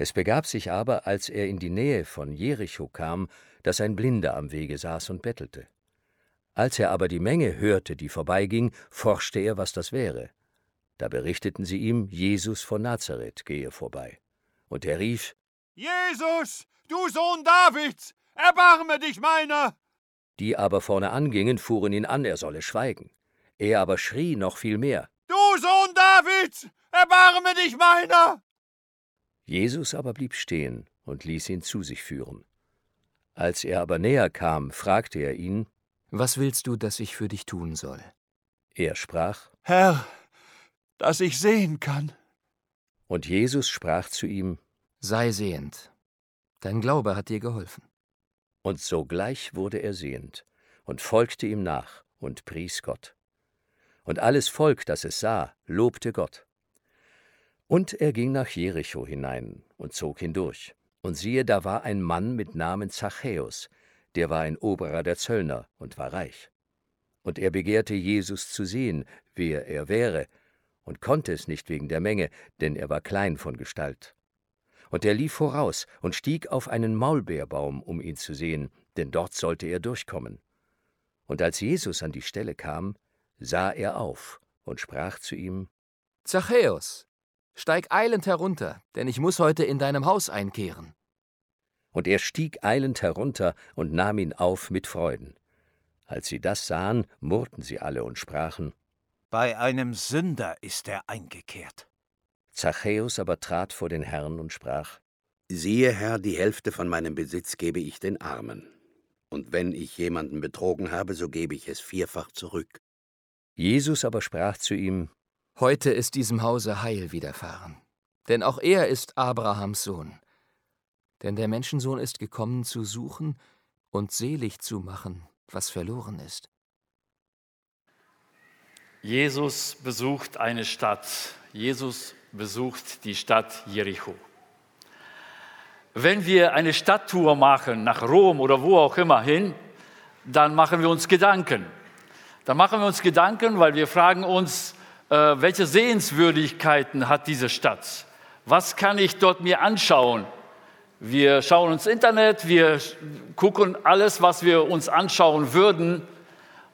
Es begab sich aber, als er in die Nähe von Jericho kam, dass ein Blinder am Wege saß und bettelte. Als er aber die Menge hörte, die vorbeiging, forschte er, was das wäre. Da berichteten sie ihm, Jesus von Nazareth gehe vorbei. Und er rief, Jesus, du Sohn Davids, erbarme dich meiner! Die aber vorne angingen, fuhren ihn an, er solle schweigen. Er aber schrie noch viel mehr, Du Sohn Davids, erbarme dich meiner! Jesus aber blieb stehen und ließ ihn zu sich führen. Als er aber näher kam, fragte er ihn, Was willst du, dass ich für dich tun soll? er sprach, Herr, dass ich sehen kann. und Jesus sprach zu ihm, Sei sehend. Dein Glaube hat dir geholfen. und sogleich wurde er sehend und folgte ihm nach und pries Gott. Und alles Volk, das es sah, lobte Gott. Und er ging nach Jericho hinein und zog hindurch. Und siehe, da war ein Mann mit Namen Zachäus, der war ein Oberer der Zöllner und war reich. Und er begehrte Jesus zu sehen, wer er wäre, und konnte es nicht wegen der Menge, denn er war klein von Gestalt. Und er lief voraus und stieg auf einen Maulbeerbaum, um ihn zu sehen, denn dort sollte er durchkommen. Und als Jesus an die Stelle kam, sah er auf und sprach zu ihm, Zachäus, steig eilend herunter, denn ich muss heute in deinem Haus einkehren. Und er stieg eilend herunter und nahm ihn auf mit Freuden. Als sie das sahen, murrten sie alle und sprachen, Bei einem Sünder ist er eingekehrt. Zachäus aber trat vor den Herrn und sprach, Siehe, Herr, die Hälfte von meinem Besitz gebe ich den Armen. Und wenn ich jemanden betrogen habe, so gebe ich es vierfach zurück. Jesus aber sprach zu ihm, Heute ist diesem Hause Heil widerfahren. Denn auch er ist Abrahams Sohn. Denn der Menschensohn ist gekommen, zu suchen und selig zu machen, was verloren ist. Jesus besucht eine Stadt. Jesus besucht die Stadt Jericho. Wenn wir eine Stadttour machen, nach Rom oder wo auch immer hin, dann machen wir uns Gedanken. Dann machen wir uns Gedanken, weil wir fragen uns, äh, welche Sehenswürdigkeiten hat diese Stadt? Was kann ich dort mir anschauen? Wir schauen uns Internet, wir gucken alles, was wir uns anschauen würden,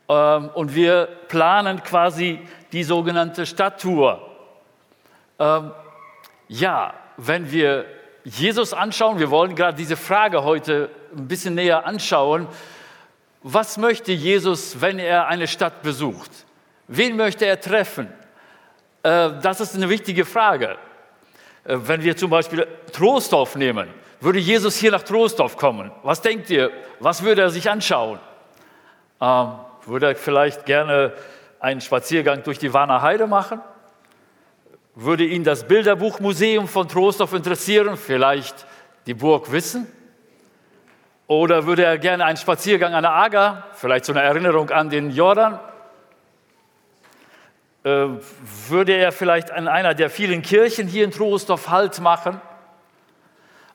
ähm, und wir planen quasi die sogenannte Stadttour. Ähm, ja, wenn wir Jesus anschauen, wir wollen gerade diese Frage heute ein bisschen näher anschauen. Was möchte Jesus, wenn er eine Stadt besucht? Wen möchte er treffen? Äh, das ist eine wichtige Frage. Äh, wenn wir zum Beispiel Trostorf nehmen, würde Jesus hier nach Trostorf kommen? Was denkt ihr? Was würde er sich anschauen? Ähm, würde er vielleicht gerne einen Spaziergang durch die Warner Heide machen? Würde ihn das Bilderbuchmuseum von Trostorf interessieren? Vielleicht die Burg Wissen? Oder würde er gerne einen Spaziergang an der Aga, vielleicht so eine Erinnerung an den Jordan? Äh, würde er vielleicht an einer der vielen Kirchen hier in Trostorf Halt machen?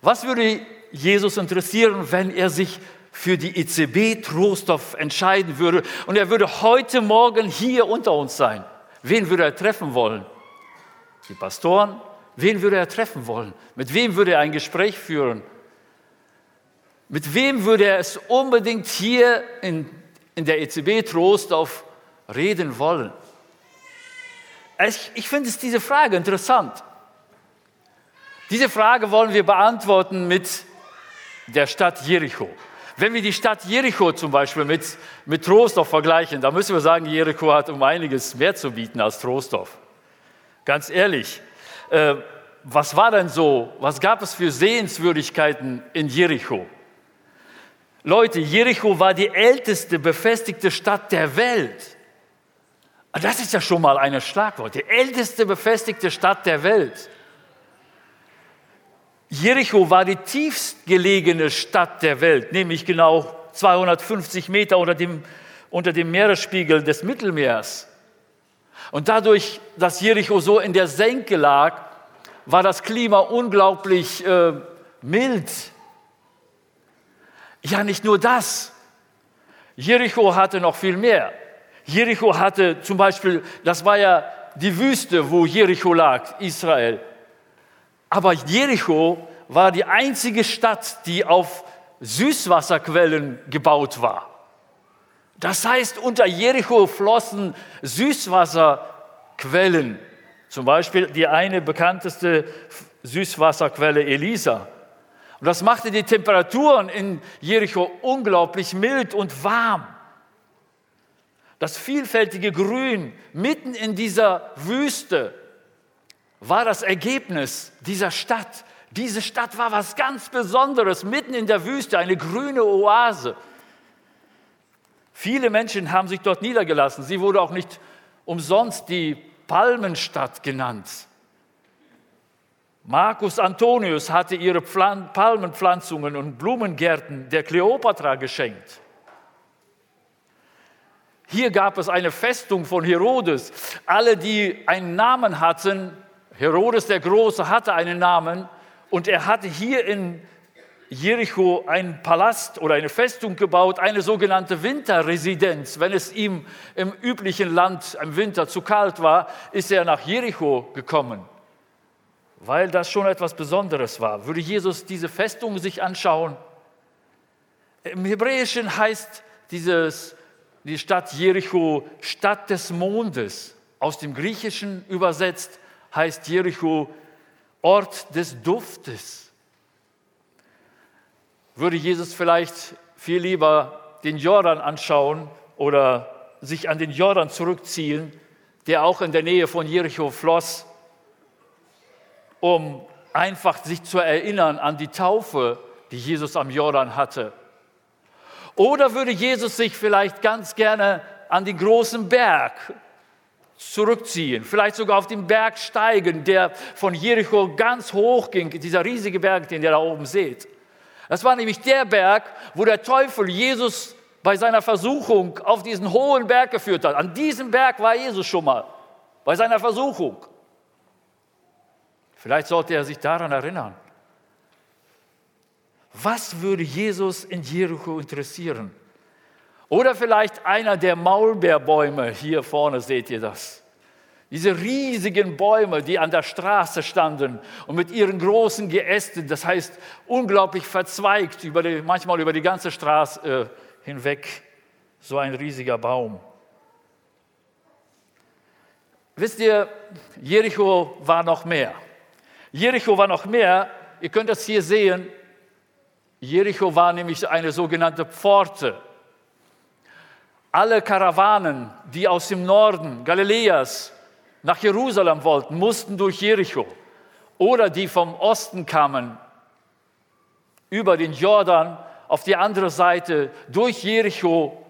Was würde Jesus interessieren, wenn er sich für die ICB Trostorf entscheiden würde und er würde heute Morgen hier unter uns sein? Wen würde er treffen wollen? Die Pastoren? Wen würde er treffen wollen? Mit wem würde er ein Gespräch führen? Mit wem würde er es unbedingt hier in, in der ECB Trostorf reden wollen? Ich, ich finde diese Frage interessant. Diese Frage wollen wir beantworten mit der Stadt Jericho. Wenn wir die Stadt Jericho zum Beispiel mit, mit Trostorf vergleichen, dann müssen wir sagen, Jericho hat um einiges mehr zu bieten als Trostorf. Ganz ehrlich, äh, was war denn so, was gab es für Sehenswürdigkeiten in Jericho? Leute, Jericho war die älteste befestigte Stadt der Welt. Das ist ja schon mal ein Schlagwort. Die älteste befestigte Stadt der Welt. Jericho war die tiefst gelegene Stadt der Welt, nämlich genau 250 Meter unter dem, unter dem Meeresspiegel des Mittelmeers. Und dadurch, dass Jericho so in der Senke lag, war das Klima unglaublich äh, mild. Ja, nicht nur das. Jericho hatte noch viel mehr. Jericho hatte zum Beispiel, das war ja die Wüste, wo Jericho lag, Israel. Aber Jericho war die einzige Stadt, die auf Süßwasserquellen gebaut war. Das heißt, unter Jericho flossen Süßwasserquellen. Zum Beispiel die eine bekannteste Süßwasserquelle Elisa. Und das machte die Temperaturen in Jericho unglaublich mild und warm. Das vielfältige Grün mitten in dieser Wüste war das Ergebnis dieser Stadt. Diese Stadt war was ganz Besonderes, mitten in der Wüste, eine grüne Oase. Viele Menschen haben sich dort niedergelassen. Sie wurde auch nicht umsonst die Palmenstadt genannt. Marcus Antonius hatte ihre Palmenpflanzungen und Blumengärten der Kleopatra geschenkt. Hier gab es eine Festung von Herodes. Alle, die einen Namen hatten, Herodes der Große hatte einen Namen und er hatte hier in Jericho einen Palast oder eine Festung gebaut, eine sogenannte Winterresidenz. Wenn es ihm im üblichen Land im Winter zu kalt war, ist er nach Jericho gekommen, weil das schon etwas Besonderes war. Würde Jesus diese Festung sich anschauen? Im Hebräischen heißt dieses die Stadt Jericho Stadt des Mondes. Aus dem Griechischen übersetzt heißt Jericho Ort des Duftes. Würde Jesus vielleicht viel lieber den Jordan anschauen oder sich an den Jordan zurückziehen, der auch in der Nähe von Jericho floss, um einfach sich zu erinnern an die Taufe, die Jesus am Jordan hatte. Oder würde Jesus sich vielleicht ganz gerne an den großen Berg zurückziehen, vielleicht sogar auf den Berg steigen, der von Jericho ganz hoch ging, dieser riesige Berg, den ihr da oben seht. Das war nämlich der Berg, wo der Teufel Jesus bei seiner Versuchung auf diesen hohen Berg geführt hat. An diesem Berg war Jesus schon mal, bei seiner Versuchung. Vielleicht sollte er sich daran erinnern. Was würde Jesus in Jericho interessieren? Oder vielleicht einer der Maulbeerbäume, hier vorne seht ihr das. Diese riesigen Bäume, die an der Straße standen und mit ihren großen Geästen, das heißt unglaublich verzweigt, über die, manchmal über die ganze Straße äh, hinweg, so ein riesiger Baum. Wisst ihr, Jericho war noch mehr. Jericho war noch mehr, ihr könnt das hier sehen, Jericho war nämlich eine sogenannte Pforte. Alle Karawanen, die aus dem Norden Galiläas nach Jerusalem wollten, mussten durch Jericho. Oder die vom Osten kamen, über den Jordan auf die andere Seite, durch Jericho,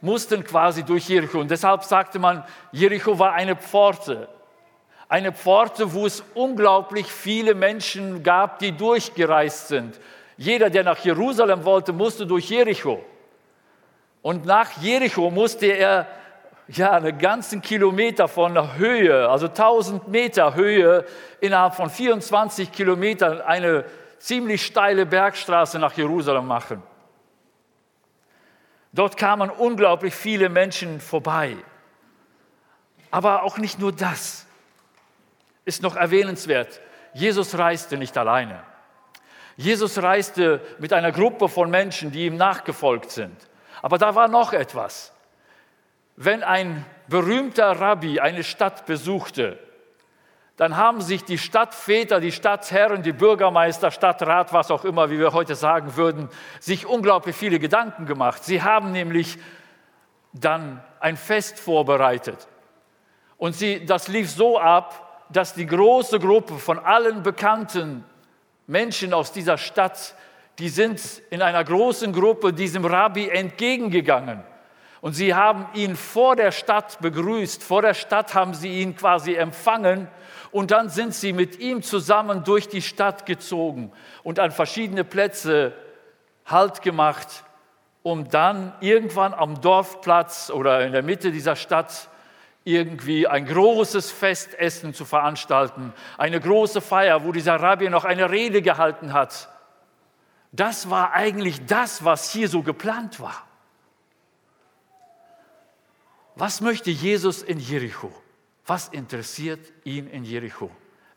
mussten quasi durch Jericho. Und deshalb sagte man, Jericho war eine Pforte. Eine Pforte, wo es unglaublich viele Menschen gab, die durchgereist sind jeder, der nach Jerusalem wollte, musste durch Jericho. Und nach Jericho musste er ja einen ganzen Kilometer von Höhe, also 1000 Meter Höhe, innerhalb von 24 Kilometern eine ziemlich steile Bergstraße nach Jerusalem machen. Dort kamen unglaublich viele Menschen vorbei. Aber auch nicht nur das ist noch erwähnenswert. Jesus reiste nicht alleine. Jesus reiste mit einer Gruppe von Menschen, die ihm nachgefolgt sind. Aber da war noch etwas. Wenn ein berühmter Rabbi eine Stadt besuchte, dann haben sich die Stadtväter, die Stadtherren, die Bürgermeister, Stadtrat, was auch immer, wie wir heute sagen würden, sich unglaublich viele Gedanken gemacht. Sie haben nämlich dann ein Fest vorbereitet. Und sie, das lief so ab, dass die große Gruppe von allen Bekannten Menschen aus dieser Stadt, die sind in einer großen Gruppe diesem Rabbi entgegengegangen. Und sie haben ihn vor der Stadt begrüßt. Vor der Stadt haben sie ihn quasi empfangen. Und dann sind sie mit ihm zusammen durch die Stadt gezogen und an verschiedene Plätze Halt gemacht, um dann irgendwann am Dorfplatz oder in der Mitte dieser Stadt irgendwie ein großes Festessen zu veranstalten, eine große Feier, wo dieser Rabbi noch eine Rede gehalten hat. Das war eigentlich das, was hier so geplant war. Was möchte Jesus in Jericho? Was interessiert ihn in Jericho?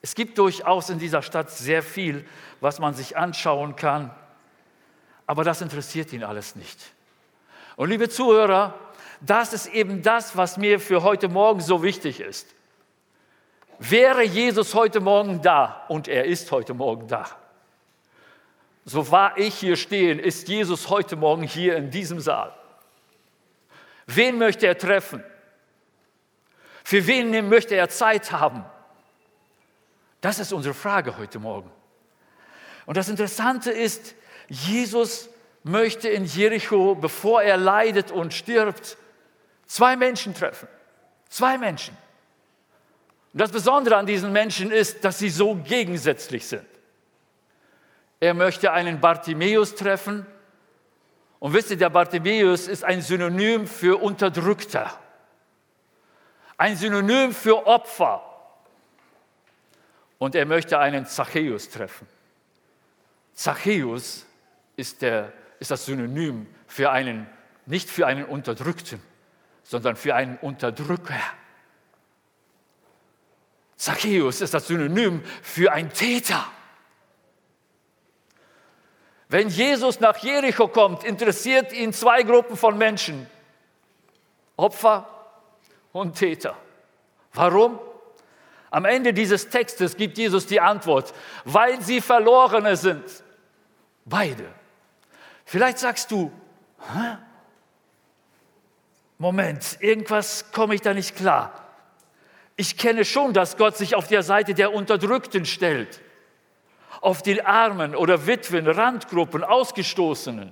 Es gibt durchaus in dieser Stadt sehr viel, was man sich anschauen kann, aber das interessiert ihn alles nicht. Und liebe Zuhörer, das ist eben das, was mir für heute Morgen so wichtig ist. Wäre Jesus heute Morgen da, und er ist heute Morgen da, so wahr ich hier stehen, ist Jesus heute Morgen hier in diesem Saal. Wen möchte er treffen? Für wen möchte er Zeit haben? Das ist unsere Frage heute Morgen. Und das Interessante ist, Jesus möchte in Jericho, bevor er leidet und stirbt, zwei Menschen treffen. Zwei Menschen. Und das Besondere an diesen Menschen ist, dass sie so gegensätzlich sind. Er möchte einen Bartimäus treffen. Und wisst ihr, der Bartimäus ist ein Synonym für Unterdrückter. Ein Synonym für Opfer. Und er möchte einen Zachäus treffen. Zachäus ist, der, ist das Synonym für einen, nicht für einen Unterdrückten, sondern für einen Unterdrücker. Zachäus ist das Synonym für einen Täter. Wenn Jesus nach Jericho kommt, interessiert ihn zwei Gruppen von Menschen, Opfer und Täter. Warum? Am Ende dieses Textes gibt Jesus die Antwort, weil sie Verlorene sind. Beide. Vielleicht sagst du, Hä? Moment, irgendwas komme ich da nicht klar. Ich kenne schon, dass Gott sich auf der Seite der Unterdrückten stellt, auf die Armen oder Witwen, Randgruppen, Ausgestoßenen.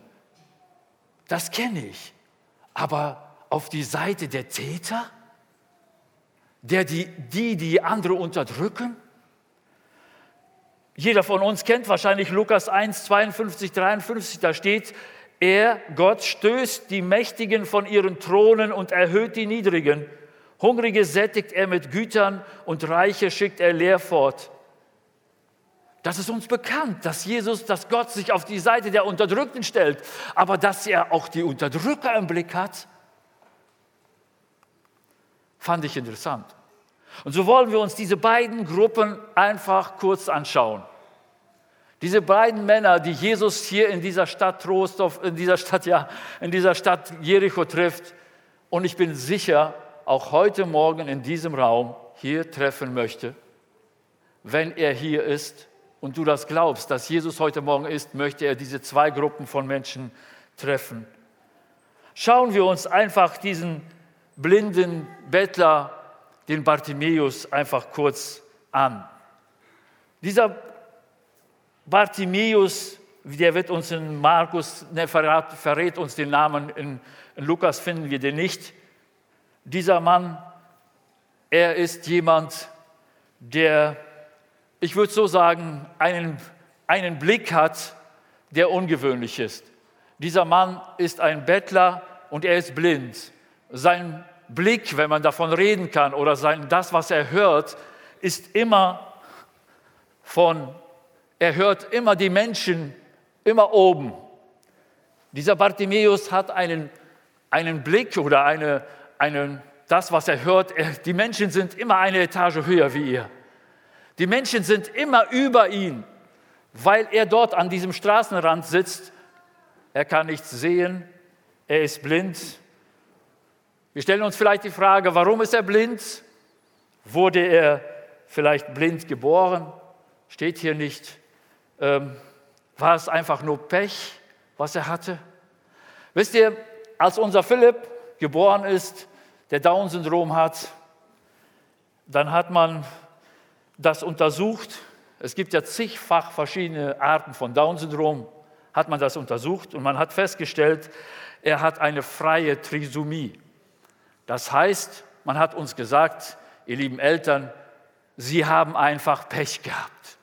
Das kenne ich. Aber auf die Seite der Täter? der die, die, die andere unterdrücken? Jeder von uns kennt wahrscheinlich Lukas 1, 52, 53, da steht, er, Gott, stößt die Mächtigen von ihren Thronen und erhöht die Niedrigen. Hungrige sättigt er mit Gütern und Reiche schickt er leer fort. Das ist uns bekannt, dass Jesus, dass Gott sich auf die Seite der Unterdrückten stellt, aber dass er auch die Unterdrücker im Blick hat, fand ich interessant. Und so wollen wir uns diese beiden Gruppen einfach kurz anschauen. Diese beiden Männer, die Jesus hier in dieser Stadt Trostorf, in dieser Stadt, ja, in dieser Stadt Jericho trifft. Und ich bin sicher, auch heute Morgen in diesem Raum hier treffen möchte. Wenn er hier ist und du das glaubst, dass Jesus heute Morgen ist, möchte er diese zwei Gruppen von Menschen treffen. Schauen wir uns einfach diesen blinden Bettler den Bartimäus einfach kurz an. Dieser Bartimäus, der wird uns in Markus, ne, verrät, verrät uns den Namen, in, in Lukas finden wir den nicht. Dieser Mann, er ist jemand, der, ich würde so sagen, einen, einen Blick hat, der ungewöhnlich ist. Dieser Mann ist ein Bettler und er ist blind. Sein Blick, wenn man davon reden kann, oder sein, das, was er hört, ist immer von, er hört immer die Menschen immer oben. Dieser Bartimäus hat einen, einen Blick oder eine, einen, das, was er hört, er, die Menschen sind immer eine Etage höher wie er. Die Menschen sind immer über ihn, weil er dort an diesem Straßenrand sitzt. Er kann nichts sehen, er ist blind, wir stellen uns vielleicht die Frage, warum ist er blind? Wurde er vielleicht blind geboren? Steht hier nicht. Ähm, war es einfach nur Pech, was er hatte? Wisst ihr, als unser Philipp geboren ist, der Down-Syndrom hat, dann hat man das untersucht. Es gibt ja zigfach verschiedene Arten von Down-Syndrom. Hat man das untersucht und man hat festgestellt, er hat eine freie Trisomie. Das heißt, man hat uns gesagt, ihr lieben Eltern, Sie haben einfach Pech gehabt.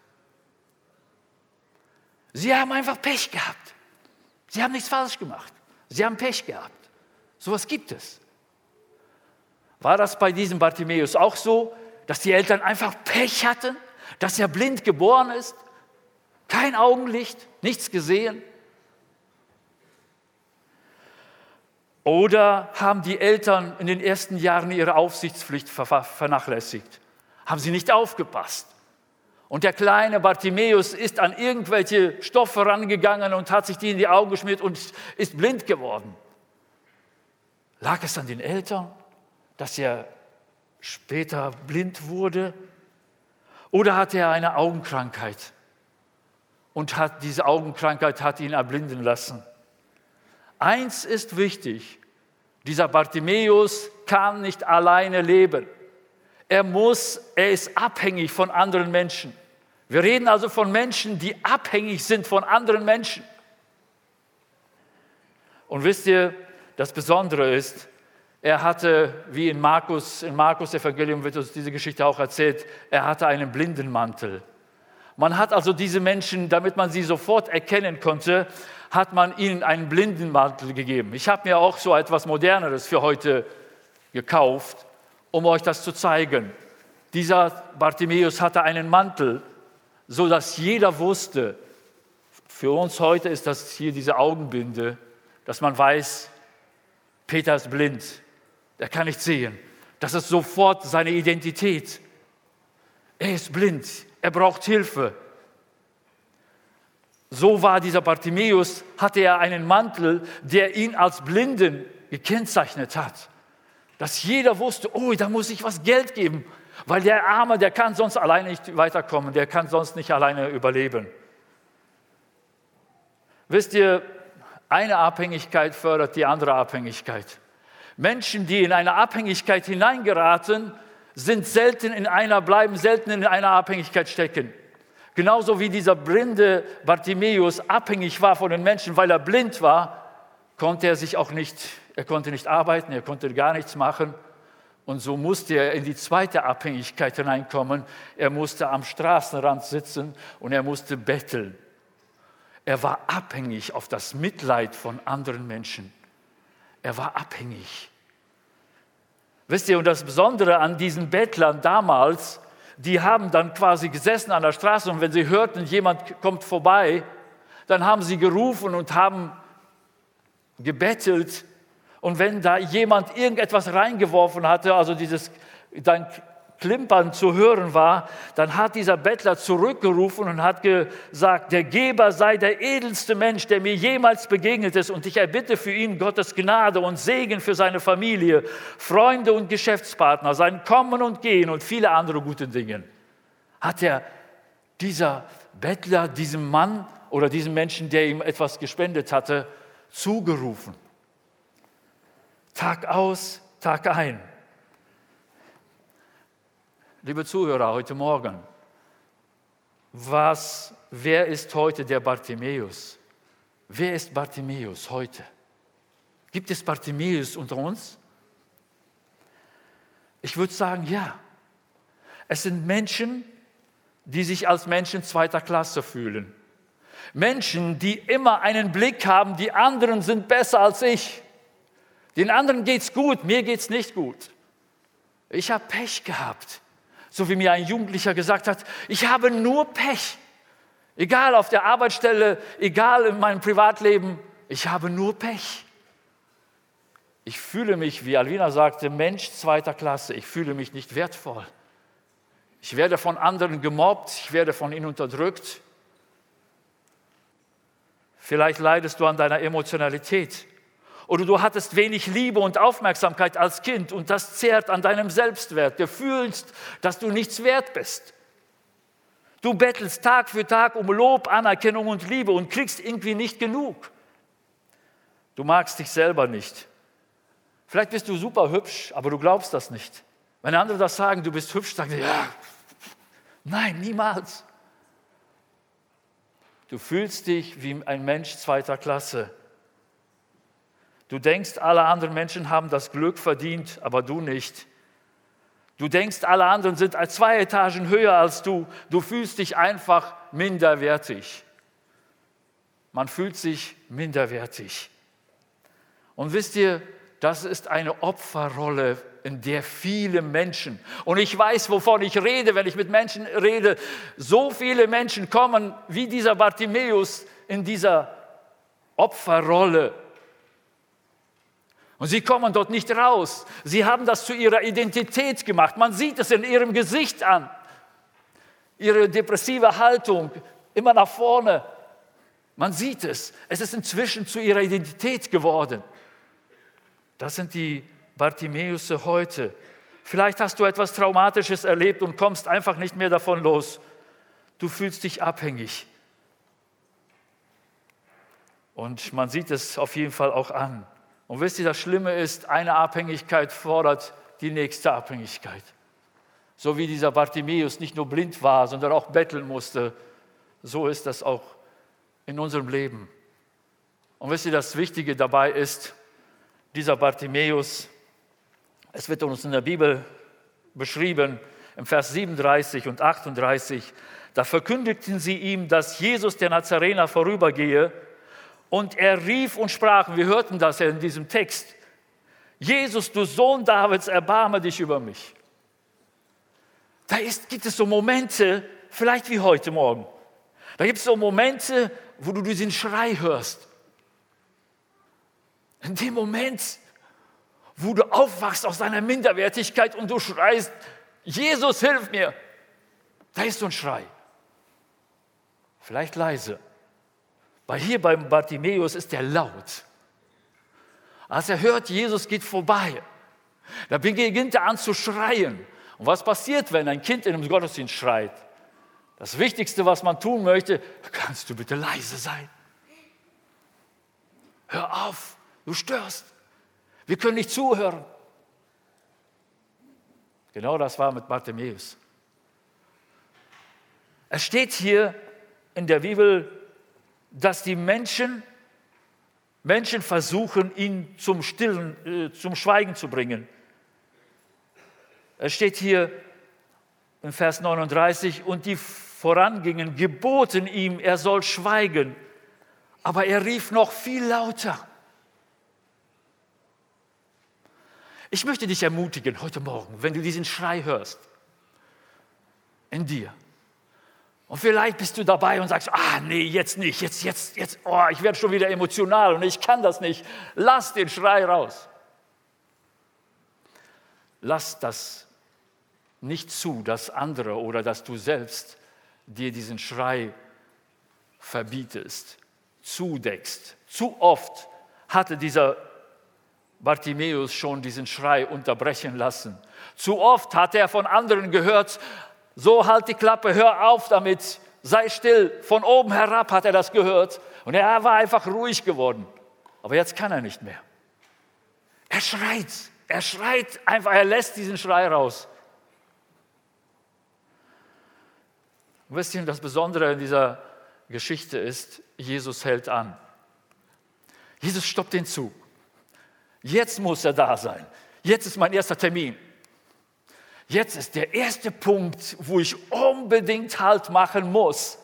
Sie haben einfach Pech gehabt. Sie haben nichts falsch gemacht. Sie haben Pech gehabt. So was gibt es. War das bei diesem Bartimäus auch so, dass die Eltern einfach Pech hatten, dass er blind geboren ist? Kein Augenlicht, nichts gesehen? Oder haben die Eltern in den ersten Jahren ihre Aufsichtspflicht vernachlässigt? Haben sie nicht aufgepasst? Und der kleine Bartimäus ist an irgendwelche Stoffe rangegangen und hat sich die in die Augen geschmiert und ist blind geworden. Lag es an den Eltern, dass er später blind wurde? Oder hatte er eine Augenkrankheit und hat diese Augenkrankheit hat ihn erblinden lassen? Eins ist wichtig, dieser Bartimäus kann nicht alleine leben. Er muss, er ist abhängig von anderen Menschen. Wir reden also von Menschen, die abhängig sind von anderen Menschen. Und wisst ihr, das Besondere ist, er hatte, wie in Markus, in Markus Evangelium wird uns diese Geschichte auch erzählt, er hatte einen Blindenmantel. Man hat also diese Menschen, damit man sie sofort erkennen konnte, hat man ihnen einen Blindenmantel gegeben. Ich habe mir auch so etwas Moderneres für heute gekauft um euch das zu zeigen. Dieser Bartimäus hatte einen Mantel, so dass jeder wusste, für uns heute ist das hier diese Augenbinde, dass man weiß, Peter ist blind, er kann nicht sehen. Das ist sofort seine Identität. Er ist blind, er braucht Hilfe. So war dieser Bartimäus, hatte er einen Mantel, der ihn als Blinden gekennzeichnet hat dass jeder wusste, oh, da muss ich was Geld geben, weil der Arme, der kann sonst alleine nicht weiterkommen, der kann sonst nicht alleine überleben. Wisst ihr, eine Abhängigkeit fördert die andere Abhängigkeit. Menschen, die in eine Abhängigkeit hineingeraten, sind selten in einer, bleiben selten in einer Abhängigkeit stecken. Genauso wie dieser blinde Bartimäus abhängig war von den Menschen, weil er blind war, konnte er sich auch nicht er konnte nicht arbeiten, er konnte gar nichts machen. Und so musste er in die zweite Abhängigkeit hineinkommen. Er musste am Straßenrand sitzen und er musste betteln. Er war abhängig auf das Mitleid von anderen Menschen. Er war abhängig. Wisst ihr, und das Besondere an diesen Bettlern damals, die haben dann quasi gesessen an der Straße und wenn sie hörten, jemand kommt vorbei, dann haben sie gerufen und haben gebettelt, und wenn da jemand irgendetwas reingeworfen hatte, also dieses dann Klimpern zu hören war, dann hat dieser Bettler zurückgerufen und hat gesagt, der Geber sei der edelste Mensch, der mir jemals begegnet ist und ich erbitte für ihn Gottes Gnade und Segen für seine Familie, Freunde und Geschäftspartner, sein Kommen und Gehen und viele andere gute Dinge. Hat er dieser Bettler, diesem Mann oder diesem Menschen, der ihm etwas gespendet hatte, zugerufen. Tag aus, Tag ein. Liebe Zuhörer, heute Morgen, was, wer ist heute der Bartimäus? Wer ist Bartimäus heute? Gibt es Bartimäus unter uns? Ich würde sagen, ja. Es sind Menschen, die sich als Menschen zweiter Klasse fühlen. Menschen, die immer einen Blick haben, die anderen sind besser als ich. Den anderen geht's gut, mir geht's nicht gut. Ich habe Pech gehabt. So wie mir ein Jugendlicher gesagt hat, ich habe nur Pech. Egal auf der Arbeitsstelle, egal in meinem Privatleben, ich habe nur Pech. Ich fühle mich, wie Alvina sagte, Mensch zweiter Klasse. Ich fühle mich nicht wertvoll. Ich werde von anderen gemobbt, ich werde von ihnen unterdrückt. Vielleicht leidest du an deiner Emotionalität. Oder du hattest wenig Liebe und Aufmerksamkeit als Kind und das zehrt an deinem Selbstwert. Du fühlst, dass du nichts wert bist. Du bettelst Tag für Tag um Lob, Anerkennung und Liebe und kriegst irgendwie nicht genug. Du magst dich selber nicht. Vielleicht bist du super hübsch, aber du glaubst das nicht. Wenn andere das sagen, du bist hübsch, sagen sie, ja, nein, niemals. Du fühlst dich wie ein Mensch zweiter Klasse. Du denkst, alle anderen Menschen haben das Glück verdient, aber du nicht. Du denkst, alle anderen sind zwei Etagen höher als du. Du fühlst dich einfach minderwertig. Man fühlt sich minderwertig. Und wisst ihr, das ist eine Opferrolle, in der viele Menschen, und ich weiß, wovon ich rede, wenn ich mit Menschen rede, so viele Menschen kommen wie dieser Bartimäus in dieser Opferrolle und sie kommen dort nicht raus. Sie haben das zu ihrer Identität gemacht. Man sieht es in ihrem Gesicht an. ihre depressive Haltung, immer nach vorne. Man sieht es. Es ist inzwischen zu ihrer Identität geworden. Das sind die Bartimäusse heute. Vielleicht hast du etwas Traumatisches erlebt und kommst einfach nicht mehr davon los. Du fühlst dich abhängig. Und man sieht es auf jeden Fall auch an. Und wisst ihr, das Schlimme ist, eine Abhängigkeit fordert die nächste Abhängigkeit. So wie dieser Bartimäus nicht nur blind war, sondern auch betteln musste, so ist das auch in unserem Leben. Und wisst ihr, das Wichtige dabei ist, dieser Bartimäus, es wird uns in der Bibel beschrieben, im Vers 37 und 38, da verkündigten sie ihm, dass Jesus der Nazarener vorübergehe und er rief und sprach, wir hörten das ja in diesem Text, Jesus, du Sohn Davids, erbarme dich über mich. Da ist, gibt es so Momente, vielleicht wie heute Morgen, da gibt es so Momente, wo du diesen Schrei hörst. In dem Moment, wo du aufwachst aus deiner Minderwertigkeit und du schreist, Jesus, hilf mir. Da ist so ein Schrei. Vielleicht leise. Weil hier beim Bartimäus ist der laut. Als er hört, Jesus geht vorbei, da beginnt er an zu schreien. Und was passiert, wenn ein Kind in einem Gottesdienst schreit? Das Wichtigste, was man tun möchte, kannst du bitte leise sein. Hör auf, du störst. Wir können nicht zuhören. Genau das war mit Bartimäus. Es steht hier in der Bibel, dass die Menschen, Menschen versuchen, ihn zum Stillen, äh, zum Schweigen zu bringen. Es steht hier in Vers 39, und die vorangingen, geboten ihm, er soll schweigen. Aber er rief noch viel lauter. Ich möchte dich ermutigen heute Morgen, wenn du diesen Schrei hörst, in dir. Und vielleicht bist du dabei und sagst, ah nee, jetzt nicht, jetzt, jetzt, jetzt, oh, ich werde schon wieder emotional und ich kann das nicht. Lass den Schrei raus. Lass das nicht zu, dass andere oder dass du selbst dir diesen Schrei verbietest, zudeckst. Zu oft hatte dieser Bartimäus schon diesen Schrei unterbrechen lassen. Zu oft hat er von anderen gehört, so halt die Klappe, hör auf damit, sei still. Von oben herab hat er das gehört und er war einfach ruhig geworden. Aber jetzt kann er nicht mehr. Er schreit, er schreit einfach, er lässt diesen Schrei raus. Und wisst ihr, das Besondere in dieser Geschichte ist, Jesus hält an. Jesus stoppt den Zug. Jetzt muss er da sein. Jetzt ist mein erster Termin. Jetzt ist der erste Punkt, wo ich unbedingt Halt machen muss.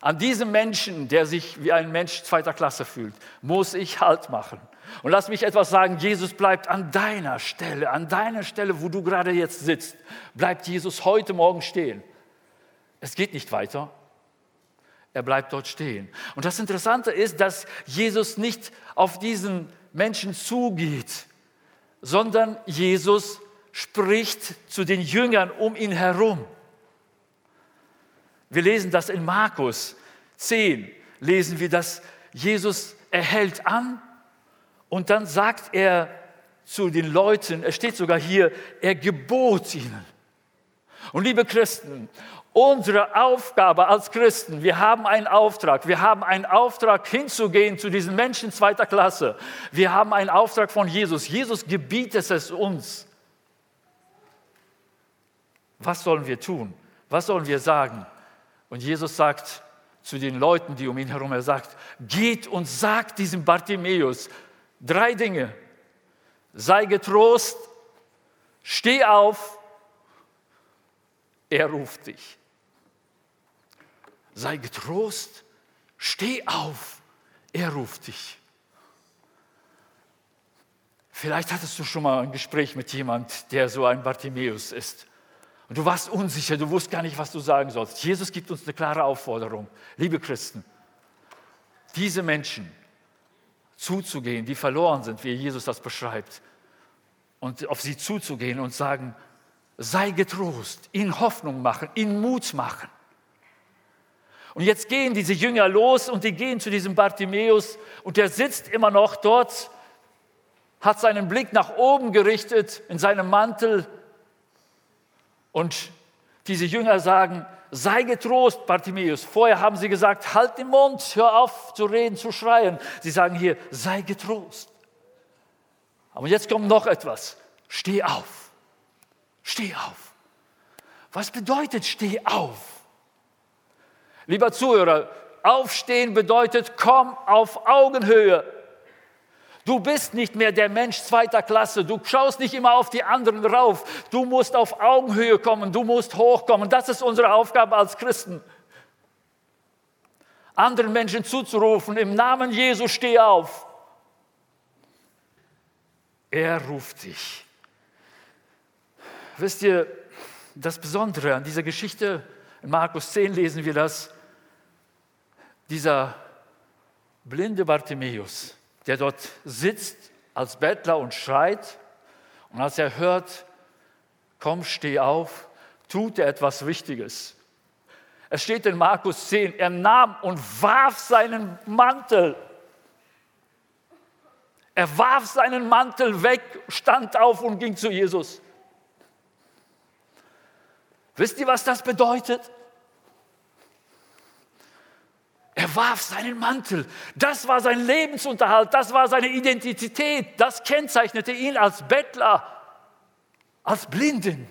An diesem Menschen, der sich wie ein Mensch zweiter Klasse fühlt, muss ich Halt machen. Und lass mich etwas sagen, Jesus bleibt an deiner Stelle, an deiner Stelle, wo du gerade jetzt sitzt, bleibt Jesus heute Morgen stehen. Es geht nicht weiter. Er bleibt dort stehen. Und das Interessante ist, dass Jesus nicht auf diesen Menschen zugeht, sondern Jesus spricht zu den Jüngern um ihn herum. Wir lesen das in Markus 10, lesen wir, dass Jesus erhält an und dann sagt er zu den Leuten, es steht sogar hier, er gebot ihnen. Und liebe Christen, Unsere Aufgabe als Christen, wir haben einen Auftrag. Wir haben einen Auftrag hinzugehen zu diesen Menschen zweiter Klasse. Wir haben einen Auftrag von Jesus. Jesus gebietet es uns. Was sollen wir tun? Was sollen wir sagen? Und Jesus sagt zu den Leuten, die um ihn herum, er sagt, geht und sagt diesem Bartimäus drei Dinge. Sei getrost, steh auf, er ruft dich sei getrost, steh auf, er ruft dich. Vielleicht hattest du schon mal ein Gespräch mit jemand, der so ein Bartimäus ist. Und du warst unsicher, du wusst gar nicht, was du sagen sollst. Jesus gibt uns eine klare Aufforderung. Liebe Christen, diese Menschen zuzugehen, die verloren sind, wie Jesus das beschreibt, und auf sie zuzugehen und sagen, sei getrost, ihn Hoffnung machen, ihn Mut machen. Und jetzt gehen diese Jünger los und die gehen zu diesem Bartimäus und der sitzt immer noch dort, hat seinen Blick nach oben gerichtet in seinem Mantel und diese Jünger sagen, sei getrost, Bartimäus. Vorher haben sie gesagt, halt den Mund, hör auf zu reden, zu schreien. Sie sagen hier, sei getrost. Aber jetzt kommt noch etwas, steh auf, steh auf. Was bedeutet steh auf? Lieber Zuhörer, aufstehen bedeutet, komm auf Augenhöhe. Du bist nicht mehr der Mensch zweiter Klasse. Du schaust nicht immer auf die anderen rauf. Du musst auf Augenhöhe kommen. Du musst hochkommen. Das ist unsere Aufgabe als Christen. Anderen Menschen zuzurufen, im Namen Jesu steh auf. Er ruft dich. Wisst ihr, das Besondere an dieser Geschichte, in Markus 10 lesen wir das, dieser blinde Bartimäus, der dort sitzt als Bettler und schreit. Und als er hört, komm, steh auf, tut er etwas Wichtiges. Es steht in Markus 10, er nahm und warf seinen Mantel. Er warf seinen Mantel weg, stand auf und ging zu Jesus. Wisst ihr, was das bedeutet? Er warf seinen Mantel. Das war sein Lebensunterhalt, das war seine Identität, das kennzeichnete ihn als Bettler, als Blinden.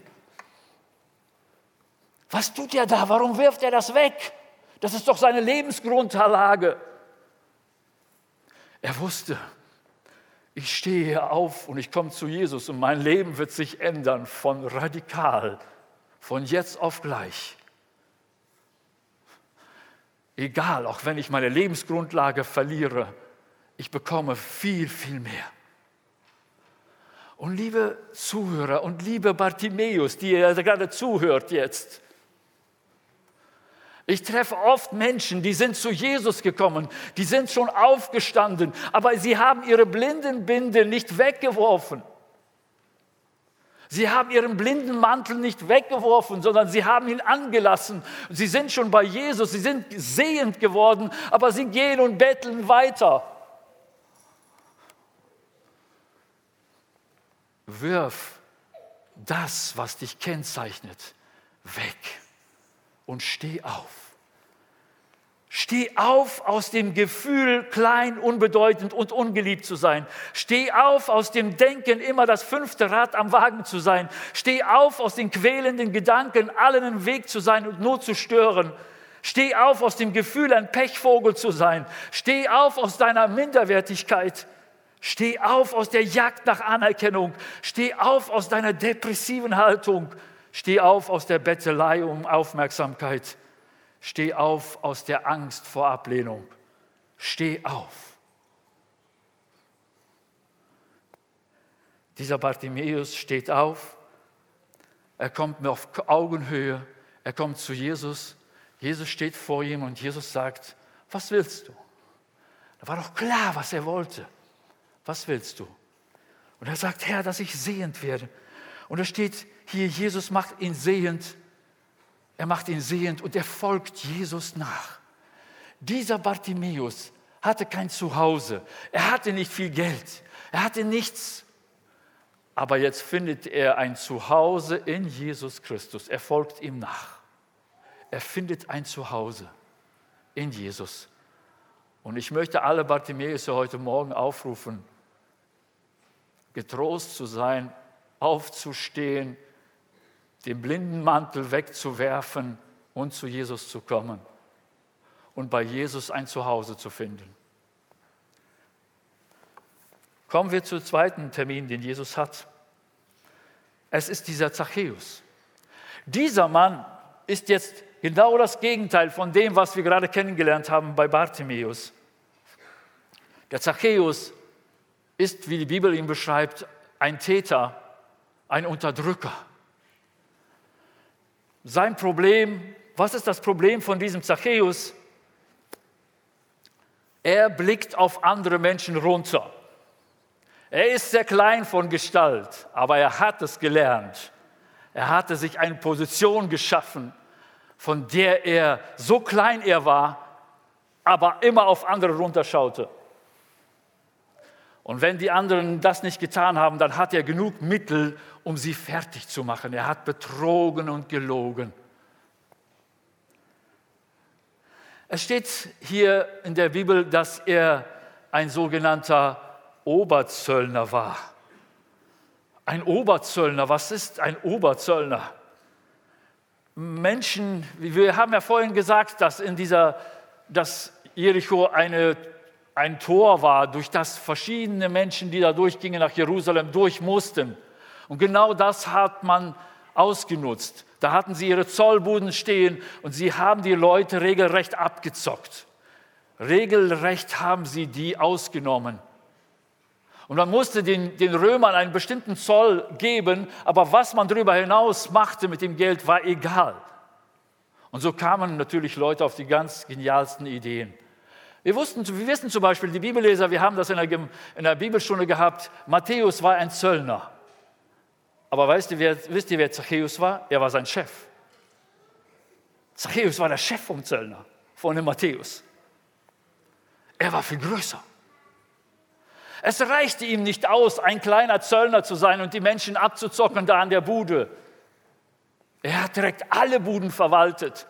Was tut er da? Warum wirft er das weg? Das ist doch seine Lebensgrundlage. Er wusste, ich stehe hier auf und ich komme zu Jesus und mein Leben wird sich ändern von radikal, von jetzt auf gleich. Egal, auch wenn ich meine Lebensgrundlage verliere, ich bekomme viel, viel mehr. Und liebe Zuhörer und liebe Bartimäus, die ihr gerade zuhört jetzt, ich treffe oft Menschen, die sind zu Jesus gekommen, die sind schon aufgestanden, aber sie haben ihre Blindenbinde nicht weggeworfen. Sie haben ihren blinden Mantel nicht weggeworfen, sondern sie haben ihn angelassen. Sie sind schon bei Jesus, sie sind sehend geworden, aber sie gehen und betteln weiter. Wirf das, was dich kennzeichnet, weg und steh auf. Steh auf aus dem Gefühl, klein, unbedeutend und ungeliebt zu sein. Steh auf aus dem Denken, immer das fünfte Rad am Wagen zu sein. Steh auf aus den quälenden Gedanken, allen im Weg zu sein und nur zu stören. Steh auf aus dem Gefühl, ein Pechvogel zu sein. Steh auf aus deiner Minderwertigkeit. Steh auf aus der Jagd nach Anerkennung. Steh auf aus deiner depressiven Haltung. Steh auf aus der Bettelei um Aufmerksamkeit. Steh auf aus der Angst vor Ablehnung. Steh auf. Dieser Bartimäus steht auf. Er kommt mir auf Augenhöhe. Er kommt zu Jesus. Jesus steht vor ihm und Jesus sagt, was willst du? Da war doch klar, was er wollte. Was willst du? Und er sagt, Herr, dass ich sehend werde. Und da steht hier, Jesus macht ihn sehend er macht ihn sehend und er folgt Jesus nach. Dieser Bartimäus hatte kein Zuhause. Er hatte nicht viel Geld. Er hatte nichts. Aber jetzt findet er ein Zuhause in Jesus Christus. Er folgt ihm nach. Er findet ein Zuhause in Jesus. Und ich möchte alle Bartimäus heute Morgen aufrufen, getrost zu sein, aufzustehen, den blinden Mantel wegzuwerfen und zu Jesus zu kommen und bei Jesus ein Zuhause zu finden. Kommen wir zum zweiten Termin, den Jesus hat. Es ist dieser Zachäus. Dieser Mann ist jetzt genau das Gegenteil von dem, was wir gerade kennengelernt haben bei Bartimäus. Der Zachäus ist, wie die Bibel ihn beschreibt, ein Täter, ein Unterdrücker. Sein Problem, was ist das Problem von diesem Zachäus? Er blickt auf andere Menschen runter. Er ist sehr klein von Gestalt, aber er hat es gelernt. Er hatte sich eine Position geschaffen, von der er so klein er war, aber immer auf andere runterschaute. Und wenn die anderen das nicht getan haben, dann hat er genug Mittel, um sie fertig zu machen. Er hat betrogen und gelogen. Es steht hier in der Bibel, dass er ein sogenannter Oberzöllner war. Ein Oberzöllner, was ist ein Oberzöllner? Menschen, wir haben ja vorhin gesagt, dass in dieser, dass Jericho eine, ein Tor war, durch das verschiedene Menschen, die da durchgingen nach Jerusalem, durch mussten. Und genau das hat man ausgenutzt. Da hatten sie ihre Zollbuden stehen und sie haben die Leute regelrecht abgezockt. Regelrecht haben sie die ausgenommen. Und man musste den, den Römern einen bestimmten Zoll geben, aber was man darüber hinaus machte mit dem Geld, war egal. Und so kamen natürlich Leute auf die ganz genialsten Ideen. Wir, wussten, wir wissen zum Beispiel, die Bibelleser, wir haben das in der, in der Bibelstunde gehabt, Matthäus war ein Zöllner. Aber weißt du, wer, wisst ihr, wer Zachäus war? Er war sein Chef. Zachäus war der Chef vom Zöllner, von dem Matthäus. Er war viel größer. Es reichte ihm nicht aus, ein kleiner Zöllner zu sein und die Menschen abzuzocken da an der Bude. Er hat direkt alle Buden verwaltet.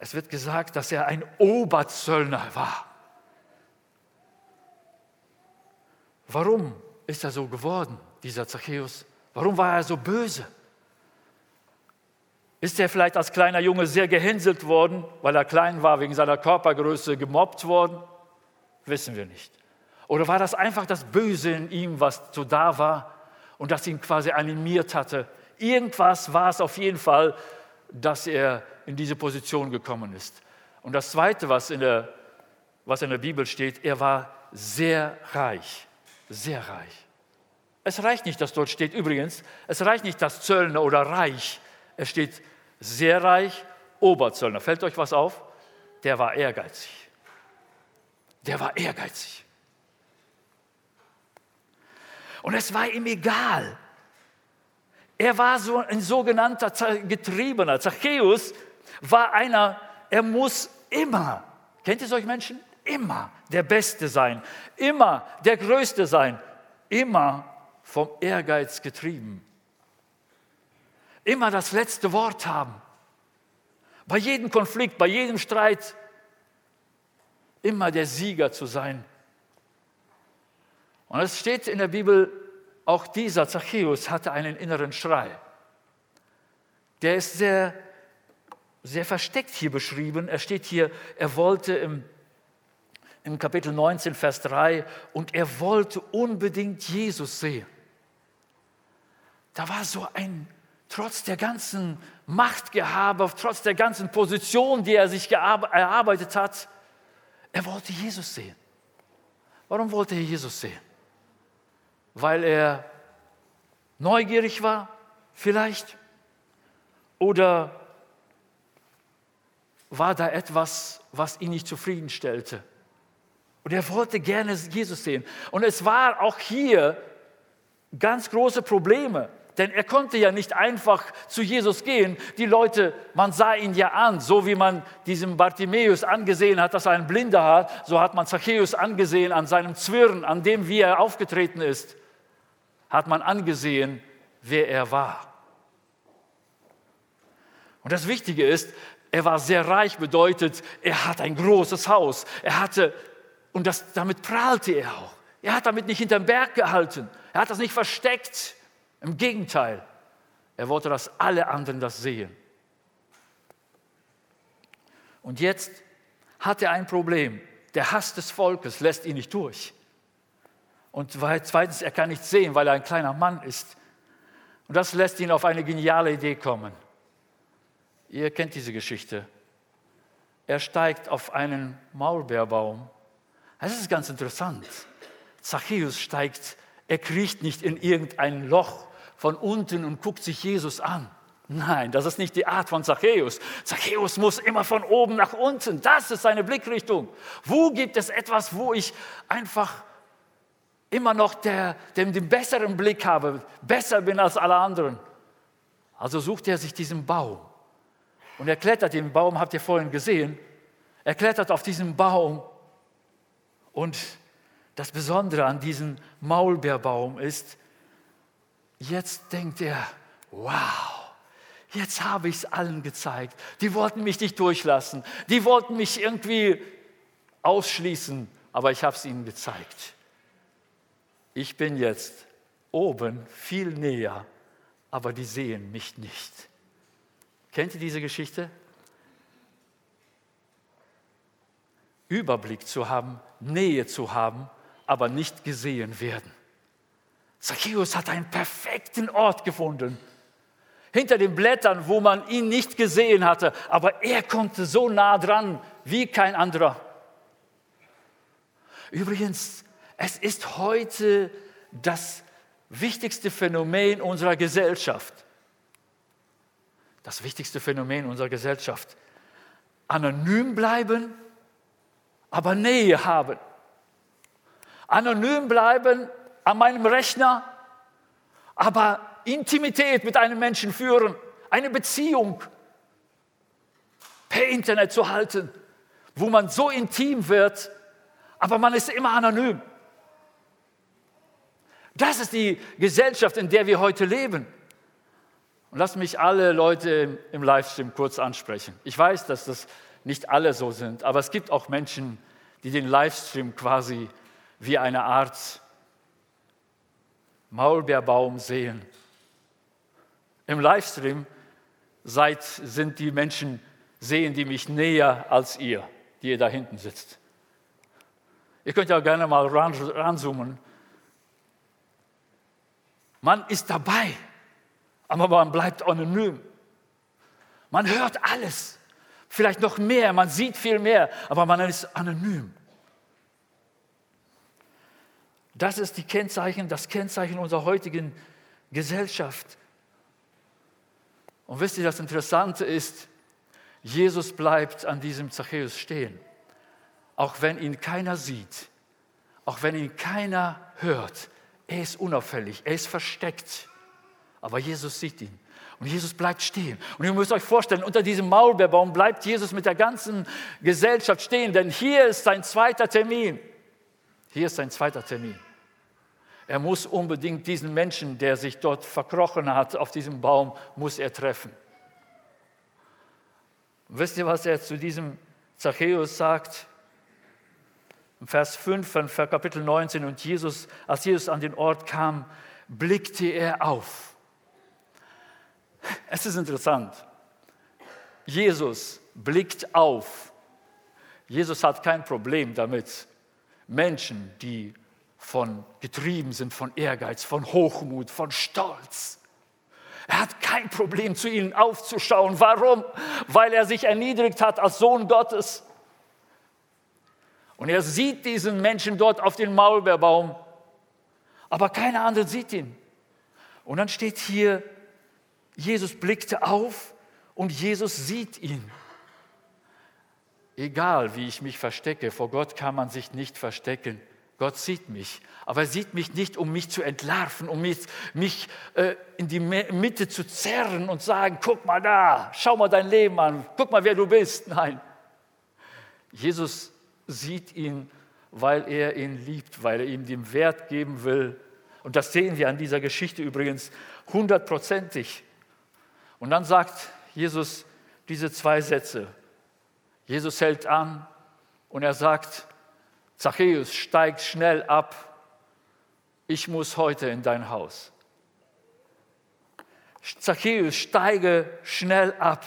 Es wird gesagt, dass er ein Oberzöllner war. Warum ist er so geworden, dieser Zachäus? Warum war er so böse? Ist er vielleicht als kleiner Junge sehr gehänselt worden, weil er klein war, wegen seiner Körpergröße gemobbt worden? Wissen wir nicht. Oder war das einfach das Böse in ihm, was so da war und das ihn quasi animiert hatte? Irgendwas war es auf jeden Fall, dass er in diese Position gekommen ist. Und das Zweite, was in der, was in der Bibel steht, er war sehr reich, sehr reich. Es reicht nicht, dass dort steht, übrigens, es reicht nicht, dass Zöllner oder reich. Es steht sehr reich, Oberzöllner. Fällt euch was auf? Der war ehrgeizig der war ehrgeizig. Und es war ihm egal. Er war so ein sogenannter Getriebener. Zachäus war einer, er muss immer, kennt ihr solche Menschen? Immer der Beste sein, immer der Größte sein, immer vom Ehrgeiz getrieben. Immer das letzte Wort haben. Bei jedem Konflikt, bei jedem Streit immer der Sieger zu sein. Und es steht in der Bibel, auch dieser Zachäus hatte einen inneren Schrei. Der ist sehr, sehr versteckt hier beschrieben. Er steht hier, er wollte im, im Kapitel 19, Vers 3, und er wollte unbedingt Jesus sehen. Da war so ein, trotz der ganzen Machtgehabe, trotz der ganzen Position, die er sich erarbeitet hat, er wollte Jesus sehen. Warum wollte er Jesus sehen? Weil er neugierig war, vielleicht? Oder war da etwas, was ihn nicht zufriedenstellte? Und er wollte gerne Jesus sehen. Und es war auch hier ganz große Probleme. Denn er konnte ja nicht einfach zu Jesus gehen. Die Leute, man sah ihn ja an, so wie man diesem Bartimäus angesehen hat, dass er ein Blinder hat, so hat man Zachäus angesehen an seinem Zwirn, an dem, wie er aufgetreten ist, hat man angesehen, wer er war. Und das Wichtige ist, er war sehr reich, bedeutet, er hat ein großes Haus. Er hatte, und das, damit prahlte er auch. Er hat damit nicht hinterm Berg gehalten. Er hat das nicht versteckt. Im Gegenteil, er wollte, dass alle anderen das sehen. Und jetzt hat er ein Problem. Der Hass des Volkes lässt ihn nicht durch. Und zweitens, er kann nichts sehen, weil er ein kleiner Mann ist. Und das lässt ihn auf eine geniale Idee kommen. Ihr kennt diese Geschichte. Er steigt auf einen Maulbeerbaum. Das ist ganz interessant. Zachäus steigt, er kriecht nicht in irgendein Loch, von unten und guckt sich Jesus an. Nein, das ist nicht die Art von Zachäus. Zachäus muss immer von oben nach unten. Das ist seine Blickrichtung. Wo gibt es etwas, wo ich einfach immer noch der, dem den besseren Blick habe, besser bin als alle anderen. Also sucht er sich diesen Baum. Und er klettert den Baum, habt ihr vorhin gesehen. Er klettert auf diesen Baum. Und das Besondere an diesem Maulbeerbaum ist, jetzt denkt er, wow, jetzt habe ich es allen gezeigt. Die wollten mich nicht durchlassen. Die wollten mich irgendwie ausschließen, aber ich habe es ihnen gezeigt ich bin jetzt oben viel näher, aber die sehen mich nicht. Kennt ihr diese Geschichte? Überblick zu haben, Nähe zu haben, aber nicht gesehen werden. Zacchaeus hat einen perfekten Ort gefunden. Hinter den Blättern, wo man ihn nicht gesehen hatte, aber er konnte so nah dran wie kein anderer. Übrigens, es ist heute das wichtigste Phänomen unserer Gesellschaft. Das wichtigste Phänomen unserer Gesellschaft. Anonym bleiben, aber Nähe haben. Anonym bleiben an meinem Rechner, aber Intimität mit einem Menschen führen, eine Beziehung per Internet zu halten, wo man so intim wird, aber man ist immer anonym. Das ist die Gesellschaft, in der wir heute leben. Und lass mich alle Leute im Livestream kurz ansprechen. Ich weiß, dass das nicht alle so sind, aber es gibt auch Menschen, die den Livestream quasi wie eine Art Maulbeerbaum sehen. Im Livestream seid, sind die Menschen, sehen die mich näher als ihr, die ihr da hinten sitzt. Ihr könnt ja gerne mal ranzoomen man ist dabei, aber man bleibt anonym. Man hört alles, vielleicht noch mehr, man sieht viel mehr, aber man ist anonym. Das ist die Kennzeichen, das Kennzeichen unserer heutigen Gesellschaft. Und wisst ihr, das Interessante ist, Jesus bleibt an diesem Zachäus stehen, auch wenn ihn keiner sieht, auch wenn ihn keiner hört, er ist unauffällig, er ist versteckt. Aber Jesus sieht ihn. Und Jesus bleibt stehen. Und ihr müsst euch vorstellen, unter diesem Maulbeerbaum bleibt Jesus mit der ganzen Gesellschaft stehen, denn hier ist sein zweiter Termin. Hier ist sein zweiter Termin. Er muss unbedingt diesen Menschen, der sich dort verkrochen hat auf diesem Baum, muss er treffen. Und wisst ihr, was er zu diesem Zachäus sagt? Vers 5 von Kapitel 19, und Jesus, als Jesus an den Ort kam, blickte er auf. Es ist interessant. Jesus blickt auf. Jesus hat kein Problem damit, Menschen, die von getrieben sind von Ehrgeiz, von Hochmut, von Stolz. Er hat kein Problem, zu ihnen aufzuschauen. Warum? Weil er sich erniedrigt hat als Sohn Gottes. Und er sieht diesen Menschen dort auf dem Maulbeerbaum, aber keiner andere sieht ihn. Und dann steht hier, Jesus blickte auf und Jesus sieht ihn. Egal, wie ich mich verstecke, vor Gott kann man sich nicht verstecken. Gott sieht mich, aber er sieht mich nicht, um mich zu entlarven, um mich, mich äh, in die Mitte zu zerren und sagen, guck mal da, schau mal dein Leben an, guck mal, wer du bist. Nein, Jesus sieht ihn, weil er ihn liebt, weil er ihm den Wert geben will. Und das sehen wir an dieser Geschichte übrigens hundertprozentig. Und dann sagt Jesus diese zwei Sätze. Jesus hält an und er sagt, Zachäus, steig schnell ab, ich muss heute in dein Haus. Zachäus, steige schnell ab.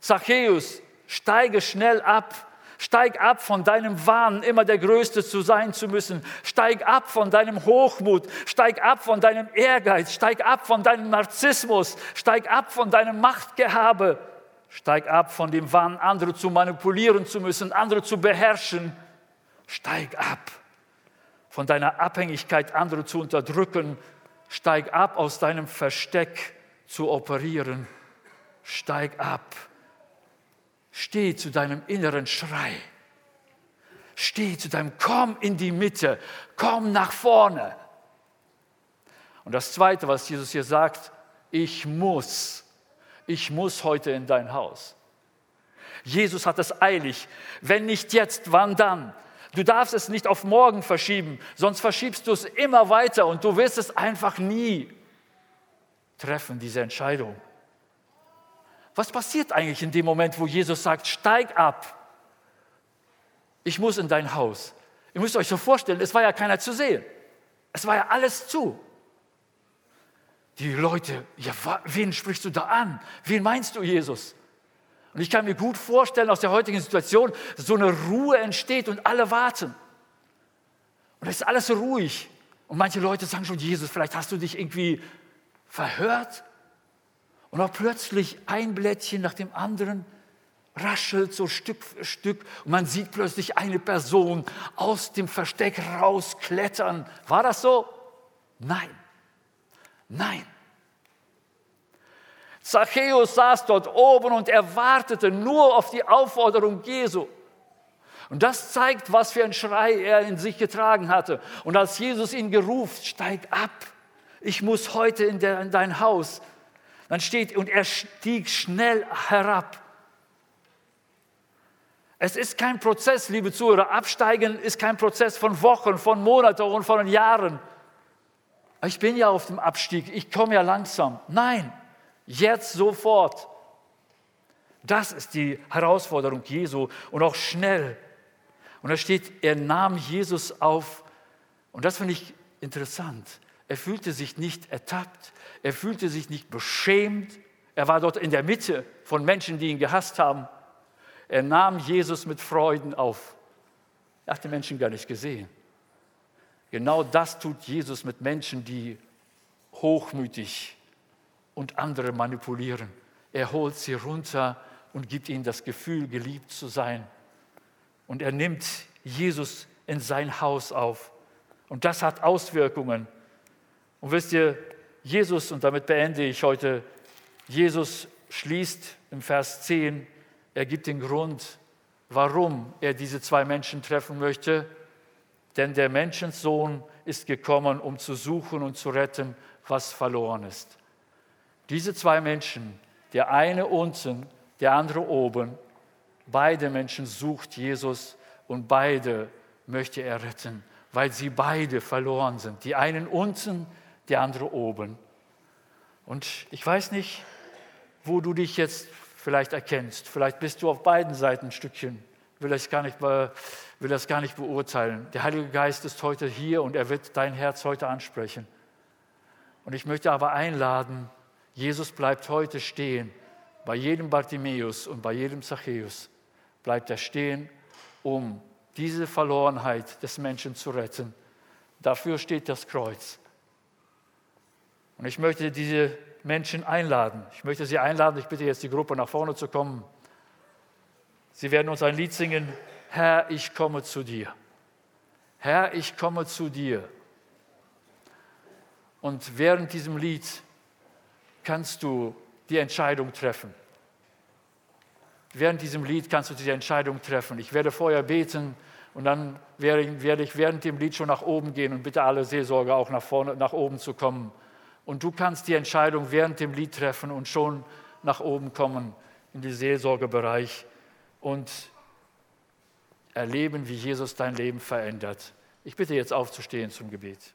Zachäus, steige schnell ab, Steig ab von deinem Wahn, immer der Größte zu sein zu müssen. Steig ab von deinem Hochmut. Steig ab von deinem Ehrgeiz. Steig ab von deinem Narzissmus. Steig ab von deinem Machtgehabe. Steig ab von dem Wahn, andere zu manipulieren zu müssen, andere zu beherrschen. Steig ab von deiner Abhängigkeit, andere zu unterdrücken. Steig ab aus deinem Versteck zu operieren. Steig ab Steh zu deinem inneren Schrei. Steh zu deinem, komm in die Mitte, komm nach vorne. Und das Zweite, was Jesus hier sagt, ich muss, ich muss heute in dein Haus. Jesus hat es eilig. Wenn nicht jetzt, wann dann? Du darfst es nicht auf morgen verschieben, sonst verschiebst du es immer weiter und du wirst es einfach nie treffen, diese Entscheidung. Was passiert eigentlich in dem Moment, wo Jesus sagt, steig ab, ich muss in dein Haus? Ihr müsst euch so vorstellen, es war ja keiner zu sehen. Es war ja alles zu. Die Leute, ja, wen sprichst du da an? Wen meinst du, Jesus? Und ich kann mir gut vorstellen, aus der heutigen Situation, dass so eine Ruhe entsteht und alle warten. Und es ist alles so ruhig. Und manche Leute sagen schon, Jesus, vielleicht hast du dich irgendwie verhört. Und auch plötzlich ein Blättchen nach dem anderen raschelt so Stück für Stück und man sieht plötzlich eine Person aus dem Versteck rausklettern. War das so? Nein. Nein. Zachäus saß dort oben und er wartete nur auf die Aufforderung Jesu. Und das zeigt, was für ein Schrei er in sich getragen hatte. Und als Jesus ihn gerufen, steig ab, ich muss heute in, der, in dein Haus, dann steht, und er stieg schnell herab. Es ist kein Prozess, liebe Zuhörer. Absteigen ist kein Prozess von Wochen, von Monaten und von Jahren. Ich bin ja auf dem Abstieg, ich komme ja langsam. Nein, Jetzt sofort. Das ist die Herausforderung Jesu und auch schnell. Und da steht, er nahm Jesus auf. Und das finde ich interessant. Er fühlte sich nicht ertappt, er fühlte sich nicht beschämt. Er war dort in der Mitte von Menschen, die ihn gehasst haben. Er nahm Jesus mit Freuden auf. Er hat die Menschen gar nicht gesehen. Genau das tut Jesus mit Menschen, die hochmütig und andere manipulieren. Er holt sie runter und gibt ihnen das Gefühl, geliebt zu sein. Und er nimmt Jesus in sein Haus auf. Und das hat Auswirkungen. Und wisst ihr, Jesus, und damit beende ich heute, Jesus schließt im Vers 10, er gibt den Grund, warum er diese zwei Menschen treffen möchte. Denn der Menschensohn ist gekommen, um zu suchen und zu retten, was verloren ist. Diese zwei Menschen, der eine unten, der andere oben, beide Menschen sucht Jesus und beide möchte er retten, weil sie beide verloren sind. Die einen unten, der andere oben. Und ich weiß nicht, wo du dich jetzt vielleicht erkennst. Vielleicht bist du auf beiden Seiten ein Stückchen. Will das gar nicht, will das gar nicht beurteilen. Der Heilige Geist ist heute hier und er wird dein Herz heute ansprechen. Und ich möchte aber einladen, Jesus bleibt heute stehen. Bei jedem Bartimäus und bei jedem Zachäus bleibt er stehen, um diese Verlorenheit des Menschen zu retten. Dafür steht das Kreuz. Und ich möchte diese Menschen einladen. Ich möchte sie einladen, ich bitte jetzt die Gruppe nach vorne zu kommen. Sie werden uns ein Lied singen, Herr, ich komme zu dir. Herr, ich komme zu dir. Und während diesem Lied kannst du die Entscheidung treffen. Während diesem Lied kannst du diese Entscheidung treffen. Ich werde vorher beten und dann werde ich während dem Lied schon nach oben gehen und bitte alle Seelsorger auch nach, vorne, nach oben zu kommen. Und du kannst die Entscheidung während dem Lied treffen und schon nach oben kommen in den Seelsorgebereich und erleben, wie Jesus dein Leben verändert. Ich bitte jetzt aufzustehen zum Gebet.